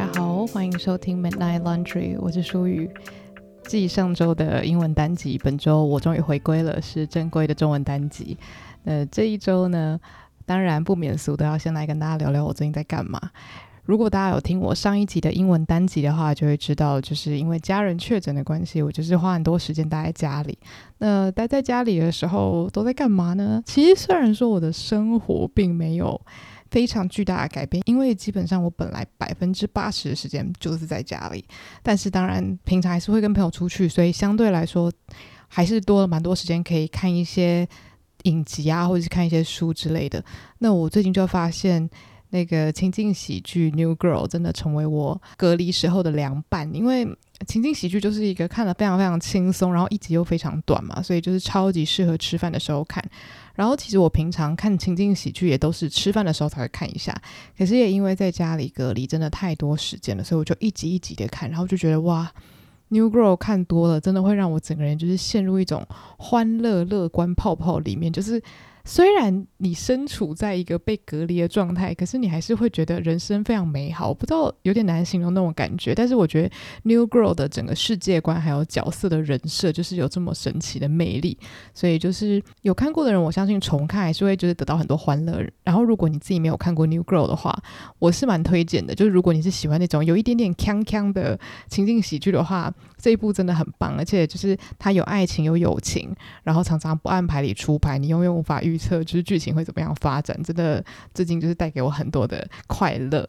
大家好，欢迎收听 Midnight Laundry，我是舒雨。继上周的英文单集，本周我终于回归了，是正规的中文单集。那这一周呢，当然不免俗都要先来跟大家聊聊我最近在干嘛。如果大家有听我上一集的英文单集的话，就会知道，就是因为家人确诊的关系，我就是花很多时间待在家里。那待在家里的时候都在干嘛呢？其实虽然说我的生活并没有。非常巨大的改变，因为基本上我本来百分之八十的时间就是在家里，但是当然平常还是会跟朋友出去，所以相对来说还是多了蛮多时间可以看一些影集啊，或者是看一些书之类的。那我最近就发现，那个情境喜剧《New Girl》真的成为我隔离时候的凉拌，因为情景喜剧就是一个看了非常非常轻松，然后一集又非常短嘛，所以就是超级适合吃饭的时候看。然后其实我平常看情景喜剧也都是吃饭的时候才会看一下，可是也因为在家里隔离真的太多时间了，所以我就一集一集的看，然后就觉得哇，New Girl 看多了，真的会让我整个人就是陷入一种欢乐乐观泡泡里面，就是。虽然你身处在一个被隔离的状态，可是你还是会觉得人生非常美好。我不知道有点难形容那种感觉，但是我觉得 New Girl 的整个世界观还有角色的人设，就是有这么神奇的魅力。所以就是有看过的人，我相信重看还是会就是得到很多欢乐。然后如果你自己没有看过 New Girl 的话，我是蛮推荐的。就是如果你是喜欢那种有一点点锵锵的情境喜剧的话，这一部真的很棒。而且就是它有爱情有友情，然后常常不按牌理出牌，你永远无法预预测就是剧情会怎么样发展，真的最近就是带给我很多的快乐，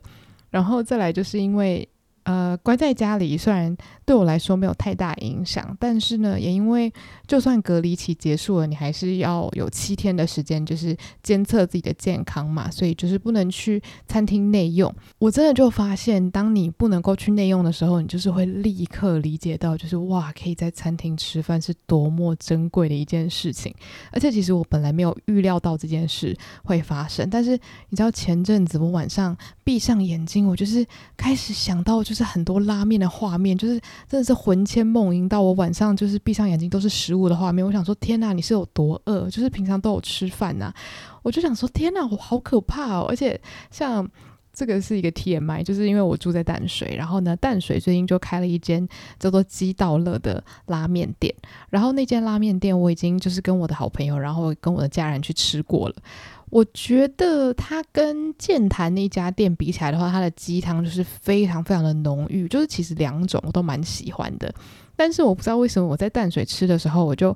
然后再来就是因为。呃，关在家里虽然对我来说没有太大影响，但是呢，也因为就算隔离期结束了，你还是要有七天的时间，就是监测自己的健康嘛，所以就是不能去餐厅内用。我真的就发现，当你不能够去内用的时候，你就是会立刻理解到，就是哇，可以在餐厅吃饭是多么珍贵的一件事情。而且其实我本来没有预料到这件事会发生，但是你知道前阵子我晚上闭上眼睛，我就是开始想到。就是很多拉面的画面，就是真的是魂牵梦萦到我晚上就是闭上眼睛都是食物的画面。我想说，天哪，你是有多饿？就是平常都有吃饭呐，我就想说，天哪，我好可怕哦！而且像这个是一个 TMI，就是因为我住在淡水，然后呢，淡水最近就开了一间叫做鸡道乐的拉面店，然后那间拉面店我已经就是跟我的好朋友，然后跟我的家人去吃过了。我觉得它跟剑潭那家店比起来的话，它的鸡汤就是非常非常的浓郁，就是其实两种我都蛮喜欢的。但是我不知道为什么我在淡水吃的时候，我就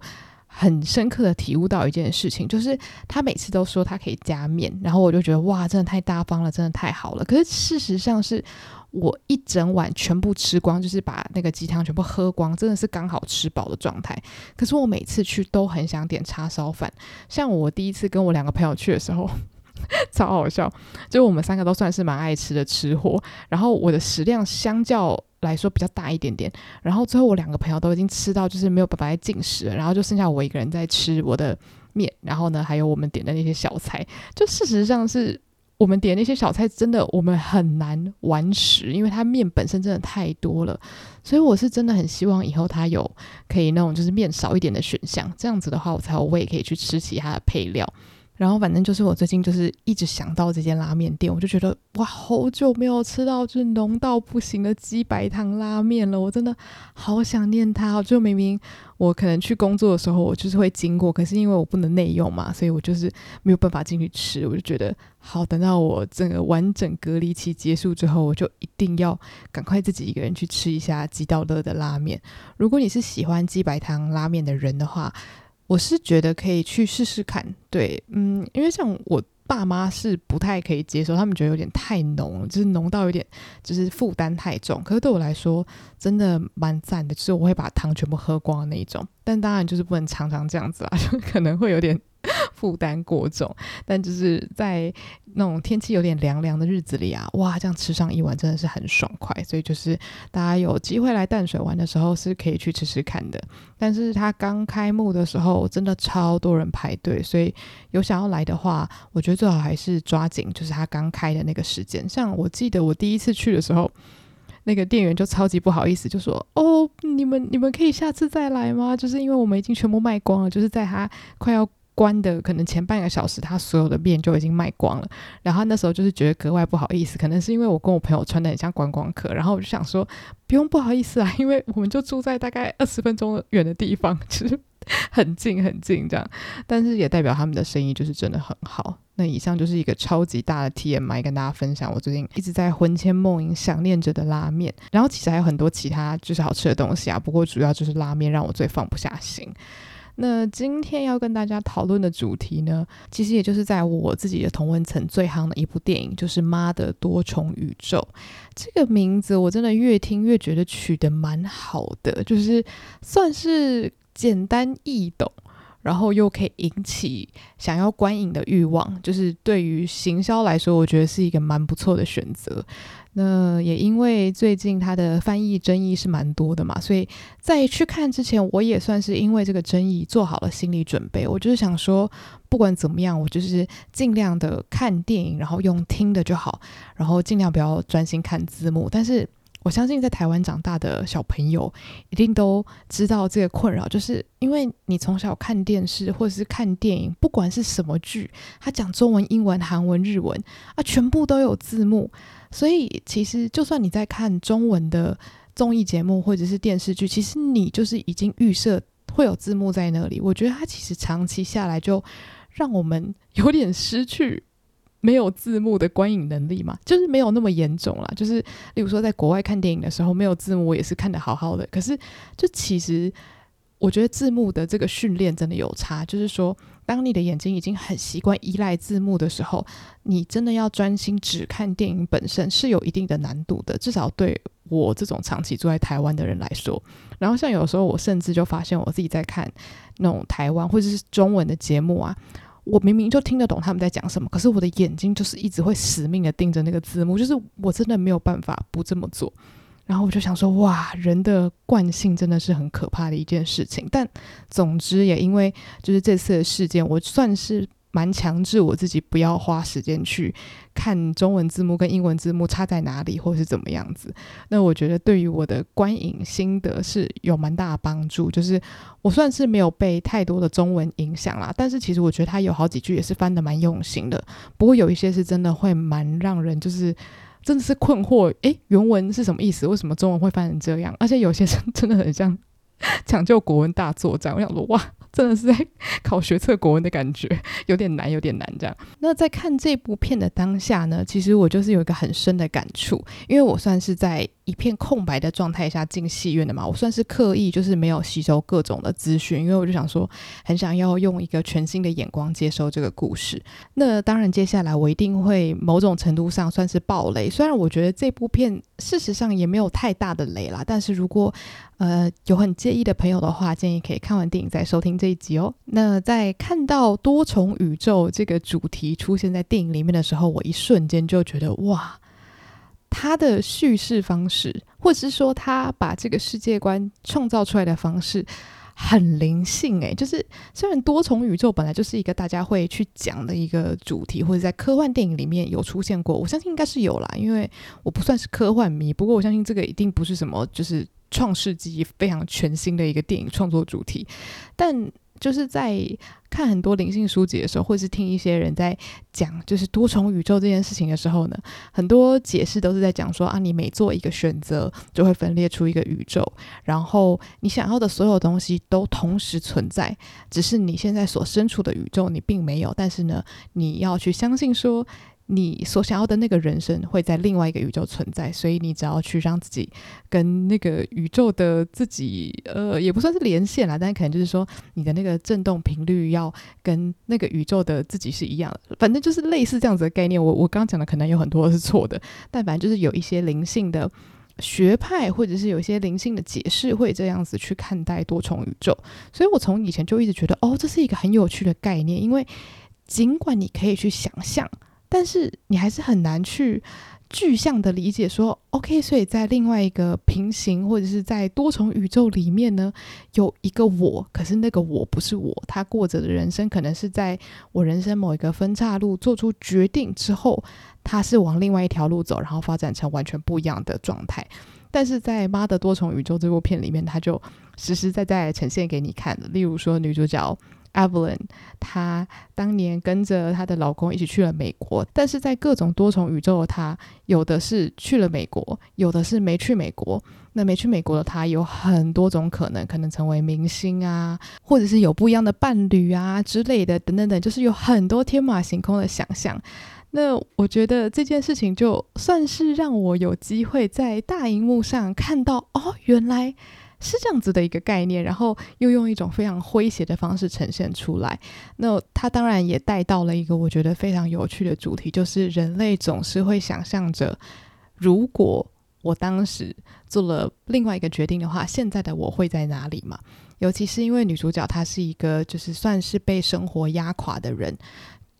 很深刻的体悟到一件事情，就是他每次都说他可以加面，然后我就觉得哇，真的太大方了，真的太好了。可是事实上是。我一整碗全部吃光，就是把那个鸡汤全部喝光，真的是刚好吃饱的状态。可是我每次去都很想点叉烧饭。像我第一次跟我两个朋友去的时候，超好笑，就我们三个都算是蛮爱吃的吃货。然后我的食量相较来说比较大一点点，然后最后我两个朋友都已经吃到就是没有办法再进食了，然后就剩下我一个人在吃我的面。然后呢，还有我们点的那些小菜，就事实上是。我们点那些小菜，真的我们很难完食，因为它面本身真的太多了。所以我是真的很希望以后它有可以那种就是面少一点的选项，这样子的话我才有胃可以去吃其他的配料。然后反正就是我最近就是一直想到这间拉面店，我就觉得哇，好久没有吃到就是浓到不行的鸡白汤拉面了，我真的好想念它。就明明我可能去工作的时候，我就是会经过，可是因为我不能内用嘛，所以我就是没有办法进去吃。我就觉得好，等到我整个完整隔离期结束之后，我就一定要赶快自己一个人去吃一下鸡到乐的拉面。如果你是喜欢鸡白汤拉面的人的话，我是觉得可以去试试看，对，嗯，因为像我爸妈是不太可以接受，他们觉得有点太浓，就是浓到有点就是负担太重。可是对我来说，真的蛮赞的，就是我会把汤全部喝光的那一种。但当然就是不能常常这样子啊，就 可能会有点。负担过重，但就是在那种天气有点凉凉的日子里啊，哇，这样吃上一碗真的是很爽快。所以就是大家有机会来淡水玩的时候，是可以去吃吃看的。但是它刚开幕的时候，真的超多人排队，所以有想要来的话，我觉得最好还是抓紧，就是它刚开的那个时间。像我记得我第一次去的时候，那个店员就超级不好意思，就说：“哦，你们你们可以下次再来吗？就是因为我们已经全部卖光了，就是在它快要。”关的可能前半个小时，他所有的面就已经卖光了。然后那时候就是觉得格外不好意思，可能是因为我跟我朋友穿的很像观光客，然后我就想说不用不好意思啊，因为我们就住在大概二十分钟远的地方，其实很近很近这样。但是也代表他们的生意就是真的很好。那以上就是一个超级大的 TMI，跟大家分享我最近一直在魂牵梦萦想念着的拉面。然后其实还有很多其他就是好吃的东西啊，不过主要就是拉面让我最放不下心。那今天要跟大家讨论的主题呢，其实也就是在我自己的同温层最夯的一部电影，就是《妈的多重宇宙》。这个名字我真的越听越觉得取得蛮好的，就是算是简单易懂。然后又可以引起想要观影的欲望，就是对于行销来说，我觉得是一个蛮不错的选择。那也因为最近他的翻译争议是蛮多的嘛，所以在去看之前，我也算是因为这个争议做好了心理准备。我就是想说，不管怎么样，我就是尽量的看电影，然后用听的就好，然后尽量不要专心看字幕。但是。我相信在台湾长大的小朋友一定都知道这个困扰，就是因为你从小看电视或者是看电影，不管是什么剧，它讲中文、英文、韩文、日文啊，全部都有字幕。所以其实就算你在看中文的综艺节目或者是电视剧，其实你就是已经预设会有字幕在那里。我觉得它其实长期下来就让我们有点失去。没有字幕的观影能力嘛，就是没有那么严重啦。就是例如说，在国外看电影的时候，没有字幕，我也是看得好好的。可是，就其实我觉得字幕的这个训练真的有差。就是说，当你的眼睛已经很习惯依赖字幕的时候，你真的要专心只看电影本身是有一定的难度的。至少对我这种长期住在台湾的人来说，然后像有时候我甚至就发现我自己在看那种台湾或者是中文的节目啊。我明明就听得懂他们在讲什么，可是我的眼睛就是一直会死命的盯着那个字幕，就是我真的没有办法不这么做。然后我就想说，哇，人的惯性真的是很可怕的一件事情。但总之也因为就是这次的事件，我算是。蛮强制我自己不要花时间去看中文字幕跟英文字幕差在哪里，或是怎么样子。那我觉得对于我的观影心得是有蛮大的帮助。就是我算是没有被太多的中文影响啦，但是其实我觉得他有好几句也是翻得蛮用心的。不过有一些是真的会蛮让人就是真的是困惑，诶，原文是什么意思？为什么中文会翻成这样？而且有些是真的很像抢救国文大作战。我想说，哇！真的是在考学测国文的感觉，有点难，有点难这样。那在看这部片的当下呢，其实我就是有一个很深的感触，因为我算是在一片空白的状态下进戏院的嘛，我算是刻意就是没有吸收各种的资讯，因为我就想说，很想要用一个全新的眼光接收这个故事。那当然，接下来我一定会某种程度上算是爆雷，虽然我觉得这部片事实上也没有太大的雷啦，但是如果呃，有很介意的朋友的话，建议可以看完电影再收听这一集哦。那在看到多重宇宙这个主题出现在电影里面的时候，我一瞬间就觉得哇，他的叙事方式，或者是说他把这个世界观创造出来的方式，很灵性诶。就是虽然多重宇宙本来就是一个大家会去讲的一个主题，或者在科幻电影里面有出现过，我相信应该是有啦，因为我不算是科幻迷，不过我相信这个一定不是什么就是。创世纪非常全新的一个电影创作主题，但就是在看很多灵性书籍的时候，或是听一些人在讲就是多重宇宙这件事情的时候呢，很多解释都是在讲说啊，你每做一个选择就会分裂出一个宇宙，然后你想要的所有东西都同时存在，只是你现在所身处的宇宙你并没有，但是呢，你要去相信说。你所想要的那个人生会在另外一个宇宙存在，所以你只要去让自己跟那个宇宙的自己，呃，也不算是连线啦，但可能就是说你的那个振动频率要跟那个宇宙的自己是一样的，反正就是类似这样子的概念。我我刚刚讲的可能有很多是错的，但反正就是有一些灵性的学派或者是有一些灵性的解释会这样子去看待多重宇宙。所以我从以前就一直觉得，哦，这是一个很有趣的概念，因为尽管你可以去想象。但是你还是很难去具象的理解说，OK，所以在另外一个平行或者是在多重宇宙里面呢，有一个我，可是那个我不是我，他过着的人生可能是在我人生某一个分岔路做出决定之后，他是往另外一条路走，然后发展成完全不一样的状态。但是在《妈的多重宇宙》这部片里面，他就实实在在呈现给你看的，例如说女主角。Evelyn，她当年跟着她的老公一起去了美国，但是在各种多重宇宙的她，有的是去了美国，有的是没去美国。那没去美国的她有很多种可能，可能成为明星啊，或者是有不一样的伴侣啊之类的，等等等，就是有很多天马行空的想象。那我觉得这件事情就算是让我有机会在大荧幕上看到，哦，原来。是这样子的一个概念，然后又用一种非常诙谐的方式呈现出来。那他当然也带到了一个我觉得非常有趣的主题，就是人类总是会想象着，如果我当时做了另外一个决定的话，现在的我会在哪里嘛？尤其是因为女主角她是一个就是算是被生活压垮的人。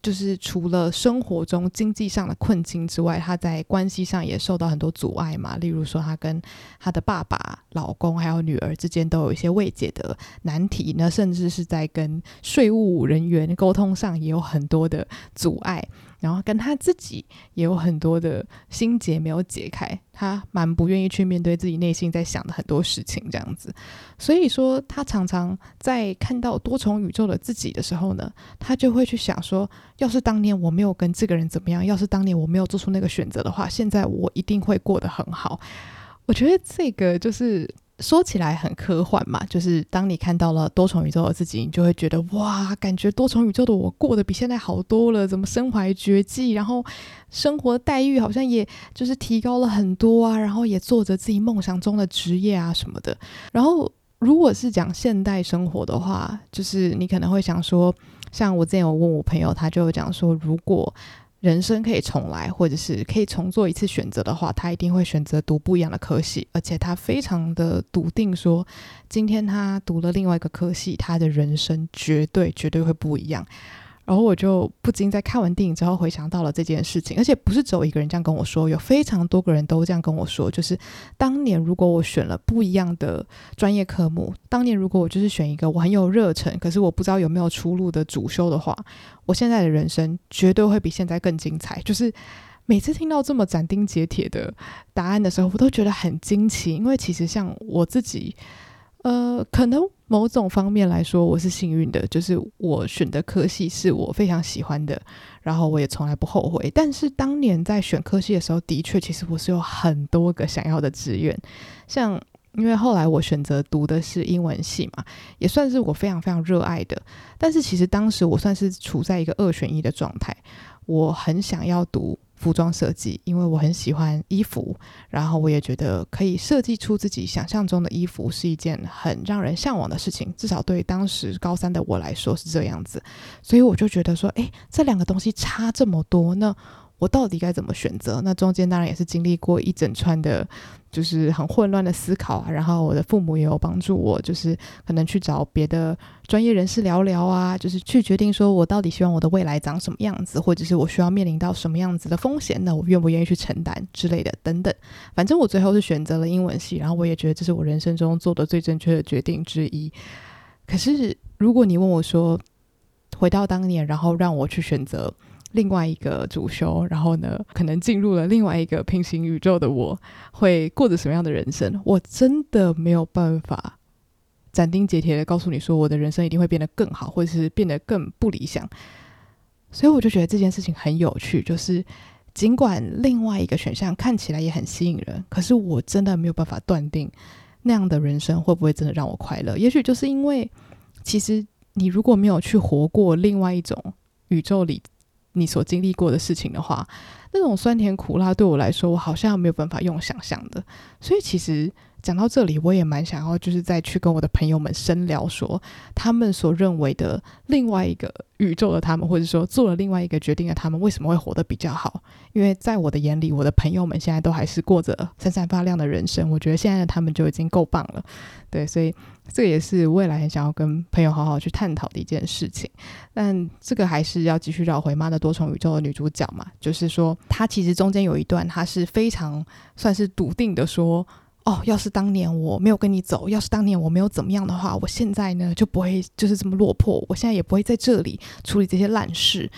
就是除了生活中经济上的困境之外，他在关系上也受到很多阻碍嘛。例如说，他跟他的爸爸、老公还有女儿之间都有一些未解的难题呢，甚至是在跟税务人员沟通上也有很多的阻碍。然后跟他自己也有很多的心结没有解开，他蛮不愿意去面对自己内心在想的很多事情，这样子。所以说，他常常在看到多重宇宙的自己的时候呢，他就会去想说，要是当年我没有跟这个人怎么样，要是当年我没有做出那个选择的话，现在我一定会过得很好。我觉得这个就是。说起来很科幻嘛，就是当你看到了多重宇宙的自己，你就会觉得哇，感觉多重宇宙的我过得比现在好多了，怎么身怀绝技，然后生活待遇好像也就是提高了很多啊，然后也做着自己梦想中的职业啊什么的。然后如果是讲现代生活的话，就是你可能会想说，像我之前有问我朋友，他就讲说，如果人生可以重来，或者是可以重做一次选择的话，他一定会选择读不一样的科系，而且他非常的笃定说，今天他读了另外一个科系，他的人生绝对绝对会不一样。然后我就不禁在看完电影之后回想到了这件事情，而且不是只有一个人这样跟我说，有非常多个人都这样跟我说，就是当年如果我选了不一样的专业科目，当年如果我就是选一个我很有热忱，可是我不知道有没有出路的主修的话，我现在的人生绝对会比现在更精彩。就是每次听到这么斩钉截铁的答案的时候，我都觉得很惊奇，因为其实像我自己。呃，可能某种方面来说，我是幸运的，就是我选的科系是我非常喜欢的，然后我也从来不后悔。但是当年在选科系的时候，的确，其实我是有很多个想要的志愿，像因为后来我选择读的是英文系嘛，也算是我非常非常热爱的。但是其实当时我算是处在一个二选一的状态，我很想要读。服装设计，因为我很喜欢衣服，然后我也觉得可以设计出自己想象中的衣服是一件很让人向往的事情，至少对当时高三的我来说是这样子，所以我就觉得说，哎，这两个东西差这么多，那。我到底该怎么选择？那中间当然也是经历过一整串的，就是很混乱的思考啊。然后我的父母也有帮助我，就是可能去找别的专业人士聊聊啊，就是去决定说我到底希望我的未来长什么样子，或者是我需要面临到什么样子的风险，那我愿不愿意去承担之类的等等。反正我最后是选择了英文系，然后我也觉得这是我人生中做的最正确的决定之一。可是如果你问我说，回到当年，然后让我去选择。另外一个主修，然后呢，可能进入了另外一个平行宇宙的我，会过着什么样的人生？我真的没有办法斩钉截铁的告诉你说，我的人生一定会变得更好，或者是变得更不理想。所以我就觉得这件事情很有趣，就是尽管另外一个选项看起来也很吸引人，可是我真的没有办法断定那样的人生会不会真的让我快乐。也许就是因为，其实你如果没有去活过另外一种宇宙里。你所经历过的事情的话，那种酸甜苦辣对我来说，我好像没有办法用想象的。所以其实讲到这里，我也蛮想要，就是再去跟我的朋友们深聊，说他们所认为的另外一个宇宙的他们，或者说做了另外一个决定的他们，为什么会活得比较好？因为在我的眼里，我的朋友们现在都还是过着闪闪发亮的人生。我觉得现在的他们就已经够棒了。对，所以这也是未来很想要跟朋友好好去探讨的一件事情。但这个还是要继续绕回《妈的多重宇宙》的女主角嘛，就是说她其实中间有一段，她是非常算是笃定的说：“哦，要是当年我没有跟你走，要是当年我没有怎么样的话，我现在呢就不会就是这么落魄，我现在也不会在这里处理这些烂事。”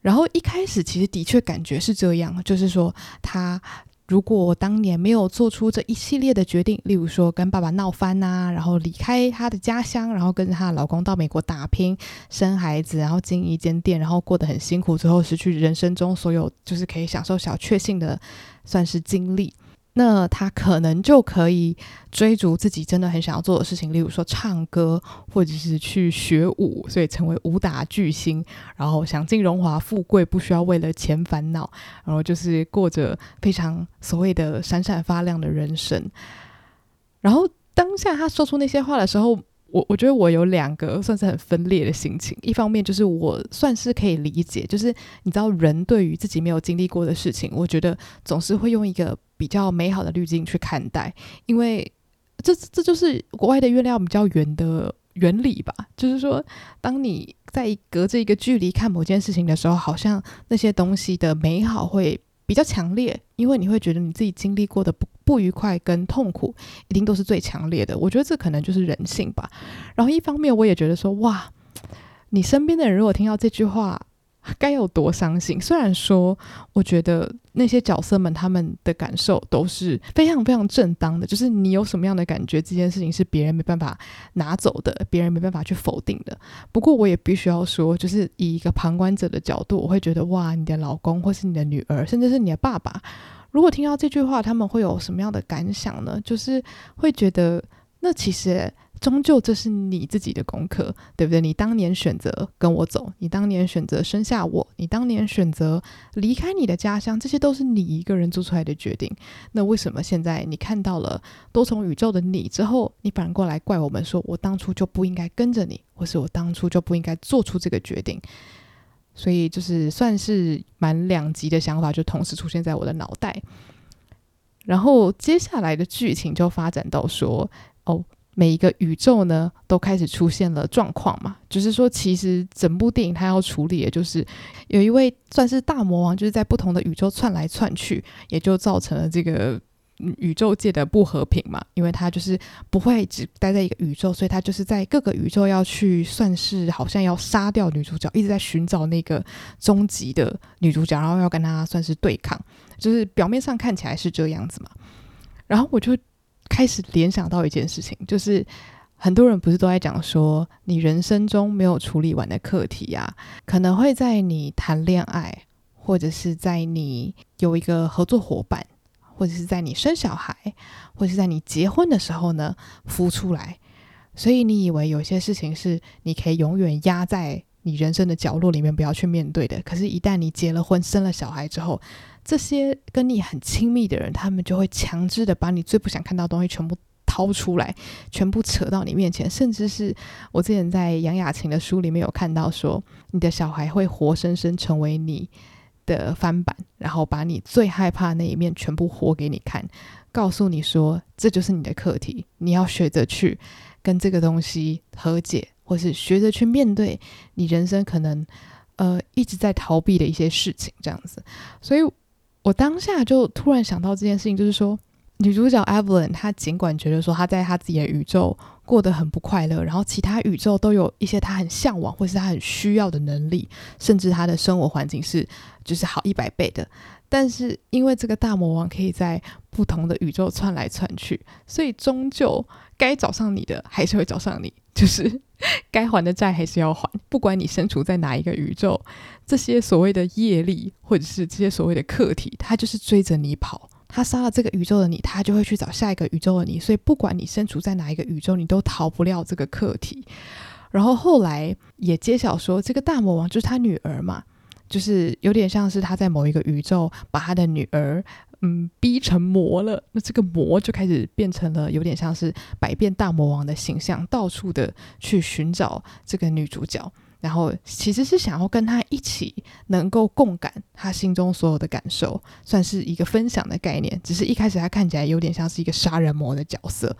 然后一开始其实的确感觉是这样，就是说他。如果当年没有做出这一系列的决定，例如说跟爸爸闹翻呐、然后离开他的家乡，然后跟着她的老公到美国打拼、生孩子，然后经营一间店，然后过得很辛苦，最后失去人生中所有就是可以享受小确幸的，算是经历。那他可能就可以追逐自己真的很想要做的事情，例如说唱歌，或者是去学舞，所以成为武打巨星，然后享尽荣华富贵，不需要为了钱烦恼，然后就是过着非常所谓的闪闪发亮的人生。然后当下他说出那些话的时候，我我觉得我有两个算是很分裂的心情，一方面就是我算是可以理解，就是你知道人对于自己没有经历过的事情，我觉得总是会用一个比较美好的滤镜去看待，因为这这就是国外的月亮比较圆的原理吧，就是说当你在隔着一个距离看某件事情的时候，好像那些东西的美好会比较强烈，因为你会觉得你自己经历过的不不愉快跟痛苦，一定都是最强烈的。我觉得这可能就是人性吧。然后一方面，我也觉得说，哇，你身边的人如果听到这句话，该有多伤心。虽然说，我觉得那些角色们他们的感受都是非常非常正当的，就是你有什么样的感觉，这件事情是别人没办法拿走的，别人没办法去否定的。不过，我也必须要说，就是以一个旁观者的角度，我会觉得，哇，你的老公或是你的女儿，甚至是你的爸爸。如果听到这句话，他们会有什么样的感想呢？就是会觉得，那其实终究这是你自己的功课，对不对？你当年选择跟我走，你当年选择生下我，你当年选择离开你的家乡，这些都是你一个人做出来的决定。那为什么现在你看到了多重宇宙的你之后，你反过来怪我们说，我当初就不应该跟着你，或是我当初就不应该做出这个决定？所以就是算是蛮两极的想法，就同时出现在我的脑袋。然后接下来的剧情就发展到说，哦，每一个宇宙呢都开始出现了状况嘛，就是说其实整部电影它要处理的就是有一位算是大魔王，就是在不同的宇宙窜来窜去，也就造成了这个。宇宙界的不和平嘛，因为他就是不会只待在一个宇宙，所以他就是在各个宇宙要去，算是好像要杀掉女主角，一直在寻找那个终极的女主角，然后要跟她算是对抗，就是表面上看起来是这样子嘛。然后我就开始联想到一件事情，就是很多人不是都在讲说，你人生中没有处理完的课题啊，可能会在你谈恋爱，或者是在你有一个合作伙伴。或者是在你生小孩，或者是在你结婚的时候呢，浮出来。所以你以为有些事情是你可以永远压在你人生的角落里面，不要去面对的。可是，一旦你结了婚、生了小孩之后，这些跟你很亲密的人，他们就会强制的把你最不想看到的东西全部掏出来，全部扯到你面前。甚至是我之前在杨雅琴的书里面有看到说，你的小孩会活生生成为你的翻版，然后把你最害怕那一面全部活给你看，告诉你说，这就是你的课题，你要学着去跟这个东西和解，或是学着去面对你人生可能呃一直在逃避的一些事情，这样子。所以我当下就突然想到这件事情，就是说。女主角 Evelyn，她尽管觉得说她在她自己的宇宙过得很不快乐，然后其他宇宙都有一些她很向往或是她很需要的能力，甚至她的生活环境是就是好一百倍的。但是因为这个大魔王可以在不同的宇宙窜来窜去，所以终究该找上你的还是会找上你，就是该还的债还是要还。不管你身处在哪一个宇宙，这些所谓的业力或者是这些所谓的课题，它就是追着你跑。他杀了这个宇宙的你，他就会去找下一个宇宙的你。所以不管你身处在哪一个宇宙，你都逃不了这个课题。然后后来也揭晓说，这个大魔王就是他女儿嘛，就是有点像是他在某一个宇宙把他的女儿嗯逼成魔了。那这个魔就开始变成了有点像是百变大魔王的形象，到处的去寻找这个女主角。然后其实是想要跟他一起能够共感他心中所有的感受，算是一个分享的概念。只是一开始他看起来有点像是一个杀人魔的角色。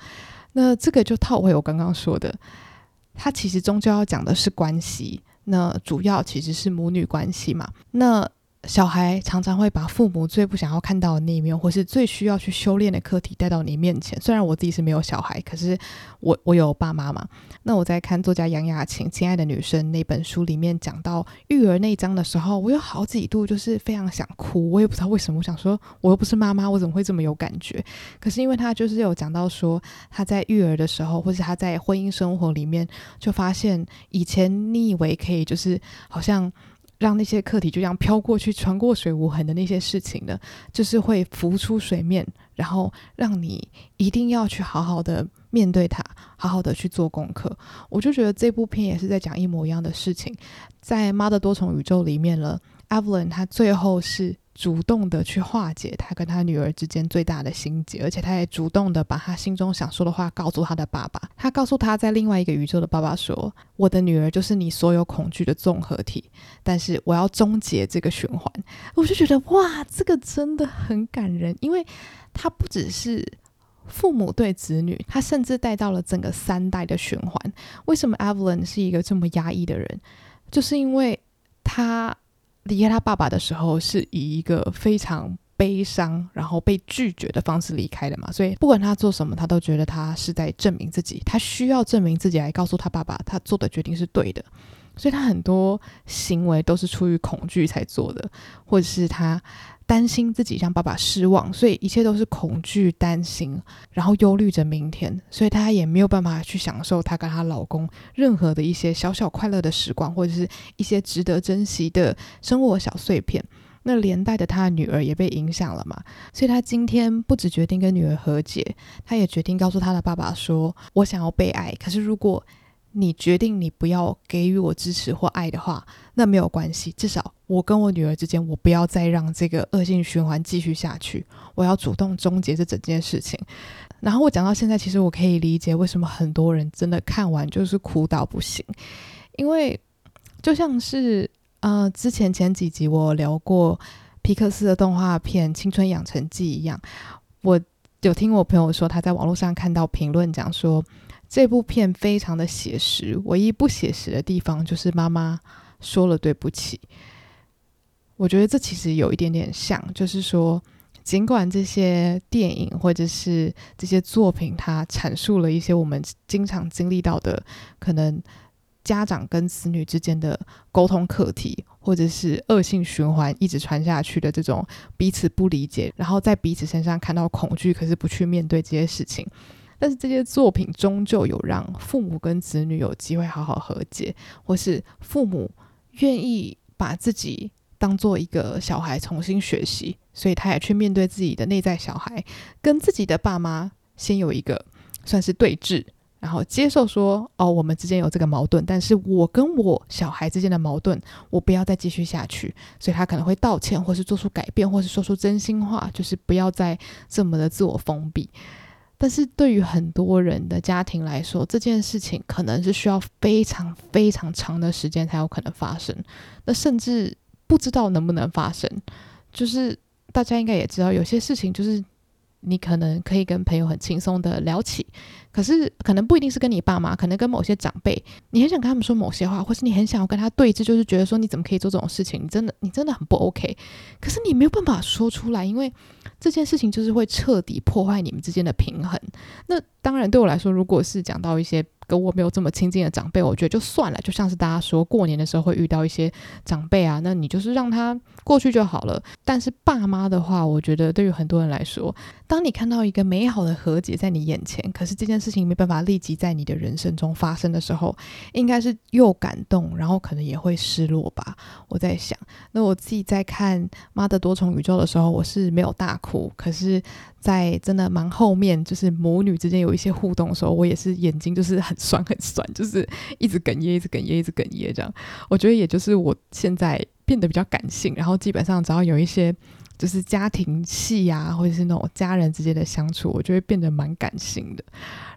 那这个就套回我刚刚说的，他其实终究要讲的是关系。那主要其实是母女关系嘛。那小孩常常会把父母最不想要看到的那一面，或是最需要去修炼的课题带到你面前。虽然我自己是没有小孩，可是我我有爸妈嘛。那我在看作家杨雅晴《亲爱的女生》那本书里面讲到育儿那一章的时候，我有好几度就是非常想哭。我也不知道为什么，我想说我又不是妈妈，我怎么会这么有感觉？可是因为他就是有讲到说他在育儿的时候，或是他在婚姻生活里面，就发现以前你以为可以就是好像。让那些课题就这样飘过去，穿过水无痕的那些事情呢，就是会浮出水面，然后让你一定要去好好的面对它，好好的去做功课。我就觉得这部片也是在讲一模一样的事情，在《妈的多重宇宙》里面了，Evelyn 她最后是。主动的去化解他跟他女儿之间最大的心结，而且他也主动的把他心中想说的话告诉他的爸爸。他告诉他在另外一个宇宙的爸爸说：“我的女儿就是你所有恐惧的综合体，但是我要终结这个循环。”我就觉得哇，这个真的很感人，因为他不只是父母对子女，他甚至带到了整个三代的循环。为什么 Evelyn 是一个这么压抑的人？就是因为他。离开他爸爸的时候，是以一个非常悲伤，然后被拒绝的方式离开的嘛。所以不管他做什么，他都觉得他是在证明自己，他需要证明自己来告诉他爸爸，他做的决定是对的。所以他很多行为都是出于恐惧才做的，或者是他。担心自己让爸爸失望，所以一切都是恐惧、担心，然后忧虑着明天，所以她也没有办法去享受她跟她老公任何的一些小小快乐的时光，或者是一些值得珍惜的生活小碎片。那连带的，她的女儿也被影响了嘛，所以她今天不只决定跟女儿和解，她也决定告诉她的爸爸说：“我想要被爱，可是如果……”你决定你不要给予我支持或爱的话，那没有关系。至少我跟我女儿之间，我不要再让这个恶性循环继续下去。我要主动终结这整件事情。然后我讲到现在，其实我可以理解为什么很多人真的看完就是哭到不行，因为就像是呃之前前几集我聊过皮克斯的动画片《青春养成记》一样，我有听我朋友说他在网络上看到评论讲说。这部片非常的写实，唯一不写实的地方就是妈妈说了对不起。我觉得这其实有一点点像，就是说，尽管这些电影或者是这些作品，它阐述了一些我们经常经历到的可能家长跟子女之间的沟通课题，或者是恶性循环一直传下去的这种彼此不理解，然后在彼此身上看到恐惧，可是不去面对这些事情。但是这些作品终究有让父母跟子女有机会好好和解，或是父母愿意把自己当做一个小孩重新学习，所以他也去面对自己的内在小孩，跟自己的爸妈先有一个算是对峙，然后接受说哦，我们之间有这个矛盾，但是我跟我小孩之间的矛盾，我不要再继续下去，所以他可能会道歉，或是做出改变，或是说出真心话，就是不要再这么的自我封闭。但是对于很多人的家庭来说，这件事情可能是需要非常非常长的时间才有可能发生，那甚至不知道能不能发生。就是大家应该也知道，有些事情就是你可能可以跟朋友很轻松的聊起，可是可能不一定是跟你爸妈，可能跟某些长辈，你很想跟他们说某些话，或是你很想要跟他对峙，就是觉得说你怎么可以做这种事情？你真的你真的很不 OK，可是你没有办法说出来，因为。这件事情就是会彻底破坏你们之间的平衡。那当然，对我来说，如果是讲到一些跟我没有这么亲近的长辈，我觉得就算了。就像是大家说过年的时候会遇到一些长辈啊，那你就是让他过去就好了。但是爸妈的话，我觉得对于很多人来说，当你看到一个美好的和解在你眼前，可是这件事情没办法立即在你的人生中发生的时候，应该是又感动，然后可能也会失落吧。我在想，那我自己在看《妈的多重宇宙》的时候，我是没有大哭，可是。在真的蛮后面，就是母女之间有一些互动的时候，我也是眼睛就是很酸很酸，就是一直哽咽，一直哽咽，一直哽咽这样。我觉得也就是我现在变得比较感性，然后基本上只要有一些就是家庭戏啊，或者是那种家人之间的相处，我就会变得蛮感性的。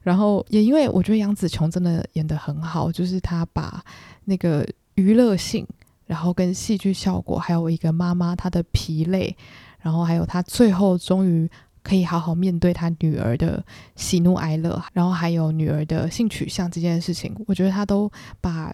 然后也因为我觉得杨紫琼真的演得很好，就是她把那个娱乐性，然后跟戏剧效果，还有一个妈妈她的疲累，然后还有她最后终于。可以好好面对他女儿的喜怒哀乐，然后还有女儿的性取向这件事情，我觉得他都把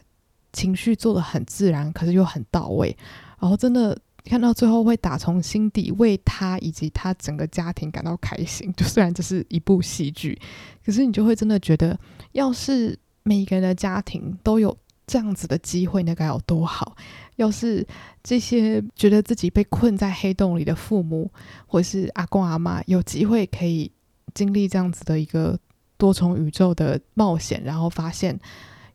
情绪做得很自然，可是又很到位。然后真的看到最后会打从心底为他以及他整个家庭感到开心。就虽然这是一部戏剧，可是你就会真的觉得，要是每一个人的家庭都有这样子的机会，那该有多好！要是这些觉得自己被困在黑洞里的父母，或是阿公阿妈，有机会可以经历这样子的一个多重宇宙的冒险，然后发现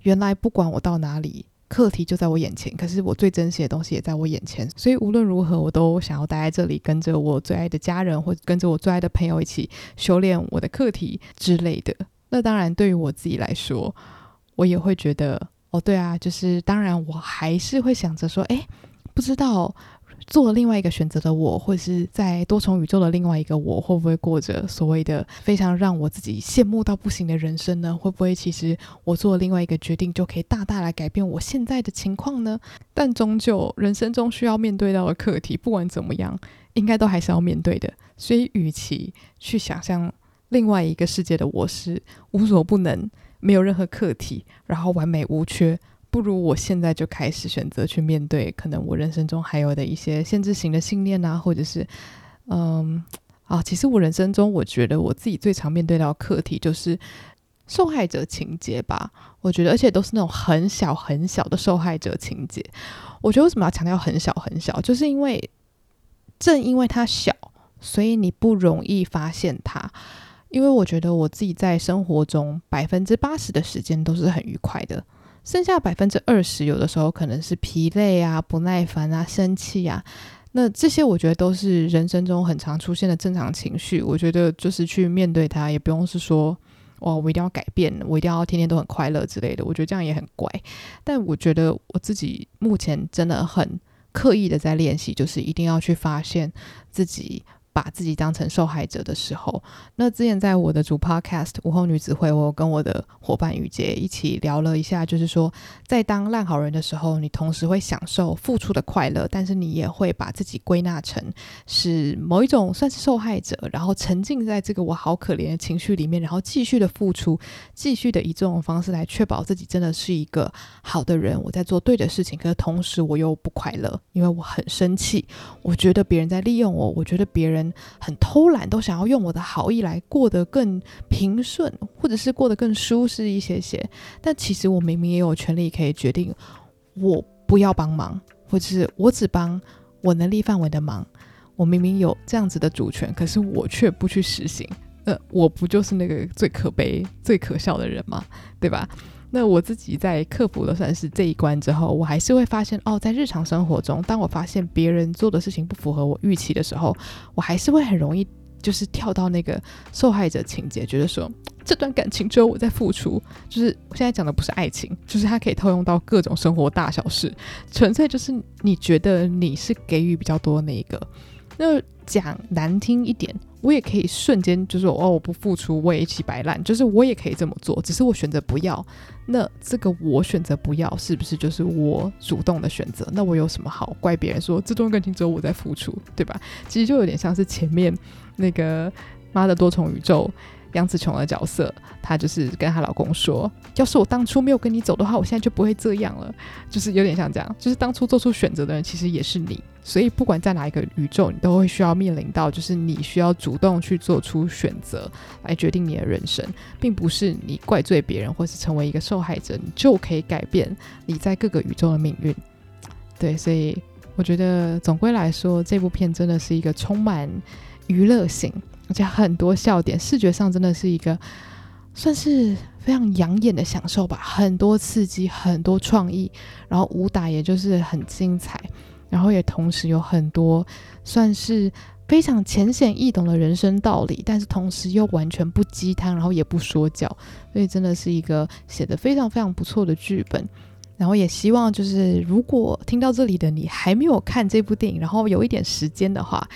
原来不管我到哪里。课题就在我眼前，可是我最珍惜的东西也在我眼前，所以无论如何，我都想要待在这里，跟着我最爱的家人，或者跟着我最爱的朋友一起修炼我的课题之类的。那当然，对于我自己来说，我也会觉得，哦，对啊，就是当然，我还是会想着说，哎，不知道。做了另外一个选择的我，或者是在多重宇宙的另外一个我，会不会过着所谓的非常让我自己羡慕到不行的人生呢？会不会其实我做了另外一个决定，就可以大大来改变我现在的情况呢？但终究人生中需要面对到的课题，不管怎么样，应该都还是要面对的。所以，与其去想象另外一个世界的我是无所不能、没有任何课题，然后完美无缺。不如我现在就开始选择去面对，可能我人生中还有的一些限制型的信念啊，或者是，嗯，啊，其实我人生中我觉得我自己最常面对到课题就是受害者情节吧。我觉得，而且都是那种很小很小的受害者情节。我觉得为什么要强调很小很小，就是因为正因为它小，所以你不容易发现它。因为我觉得我自己在生活中百分之八十的时间都是很愉快的。剩下百分之二十，有的时候可能是疲累啊、不耐烦啊、生气啊，那这些我觉得都是人生中很常出现的正常情绪。我觉得就是去面对它，也不用是说哇，我一定要改变，我一定要天天都很快乐之类的。我觉得这样也很怪。但我觉得我自己目前真的很刻意的在练习，就是一定要去发现自己。把自己当成受害者的时候，那之前在我的主 podcast 午后女子会，我跟我的伙伴雨洁一起聊了一下，就是说，在当烂好人的时候，你同时会享受付出的快乐，但是你也会把自己归纳成是某一种算是受害者，然后沉浸在这个我好可怜的情绪里面，然后继续的付出，继续的以这种方式来确保自己真的是一个好的人，我在做对的事情，可是同时我又不快乐，因为我很生气，我觉得别人在利用我，我觉得别人。很偷懒，都想要用我的好意来过得更平顺，或者是过得更舒适一些些。但其实我明明也有权利可以决定，我不要帮忙，或者是我只帮我能力范围的忙。我明明有这样子的主权，可是我却不去实行。呃，我不就是那个最可悲、最可笑的人吗？对吧？那我自己在克服了算是这一关之后，我还是会发现哦，在日常生活中，当我发现别人做的事情不符合我预期的时候，我还是会很容易就是跳到那个受害者情节，觉得说这段感情只有我在付出。就是我现在讲的不是爱情，就是它可以套用到各种生活大小事，纯粹就是你觉得你是给予比较多那一个。那讲难听一点。我也可以瞬间就说哦，我不付出，我也一起摆烂，就是我也可以这么做，只是我选择不要。那这个我选择不要，是不是就是我主动的选择？那我有什么好怪别人说这段感情只有我在付出，对吧？其实就有点像是前面那个妈的多重宇宙。杨紫琼的角色，她就是跟她老公说：“要是我当初没有跟你走的话，我现在就不会这样了。”就是有点像这样，就是当初做出选择的人其实也是你，所以不管在哪一个宇宙，你都会需要面临到，就是你需要主动去做出选择来决定你的人生，并不是你怪罪别人或是成为一个受害者，你就可以改变你在各个宇宙的命运。对，所以我觉得总归来说，这部片真的是一个充满娱乐性。而且很多笑点，视觉上真的是一个算是非常养眼的享受吧。很多刺激，很多创意，然后武打也就是很精彩，然后也同时有很多算是非常浅显易懂的人生道理，但是同时又完全不鸡汤，然后也不说教，所以真的是一个写的非常非常不错的剧本。然后也希望就是如果听到这里的你还没有看这部电影，然后有一点时间的话。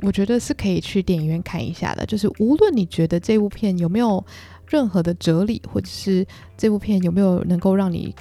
我觉得是可以去电影院看一下的，就是无论你觉得这部片有没有任何的哲理，或者是这部片有没有能够让你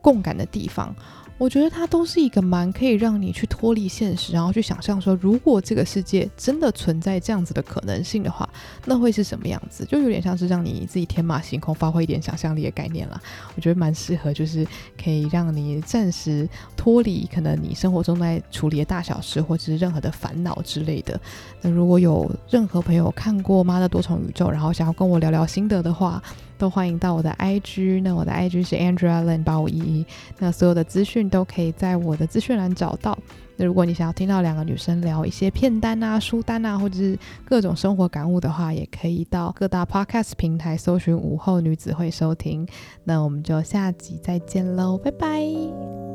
共感的地方。我觉得它都是一个蛮可以让你去脱离现实，然后去想象说，如果这个世界真的存在这样子的可能性的话，那会是什么样子？就有点像是让你自己天马行空，发挥一点想象力的概念啦。我觉得蛮适合，就是可以让你暂时脱离可能你生活中在处理的大小事，或者是任何的烦恼之类的。那如果有任何朋友看过《妈的多重宇宙》，然后想要跟我聊聊心得的话，都欢迎到我的 IG。那我的 IG 是 Andrea Lin 八五一一。那所有的资讯都可以在我的资讯栏找到。那如果你想要听到两个女生聊一些片单啊、书单啊，或者是各种生活感悟的话，也可以到各大 Podcast 平台搜寻午后女子会收听。那我们就下集再见喽，拜拜。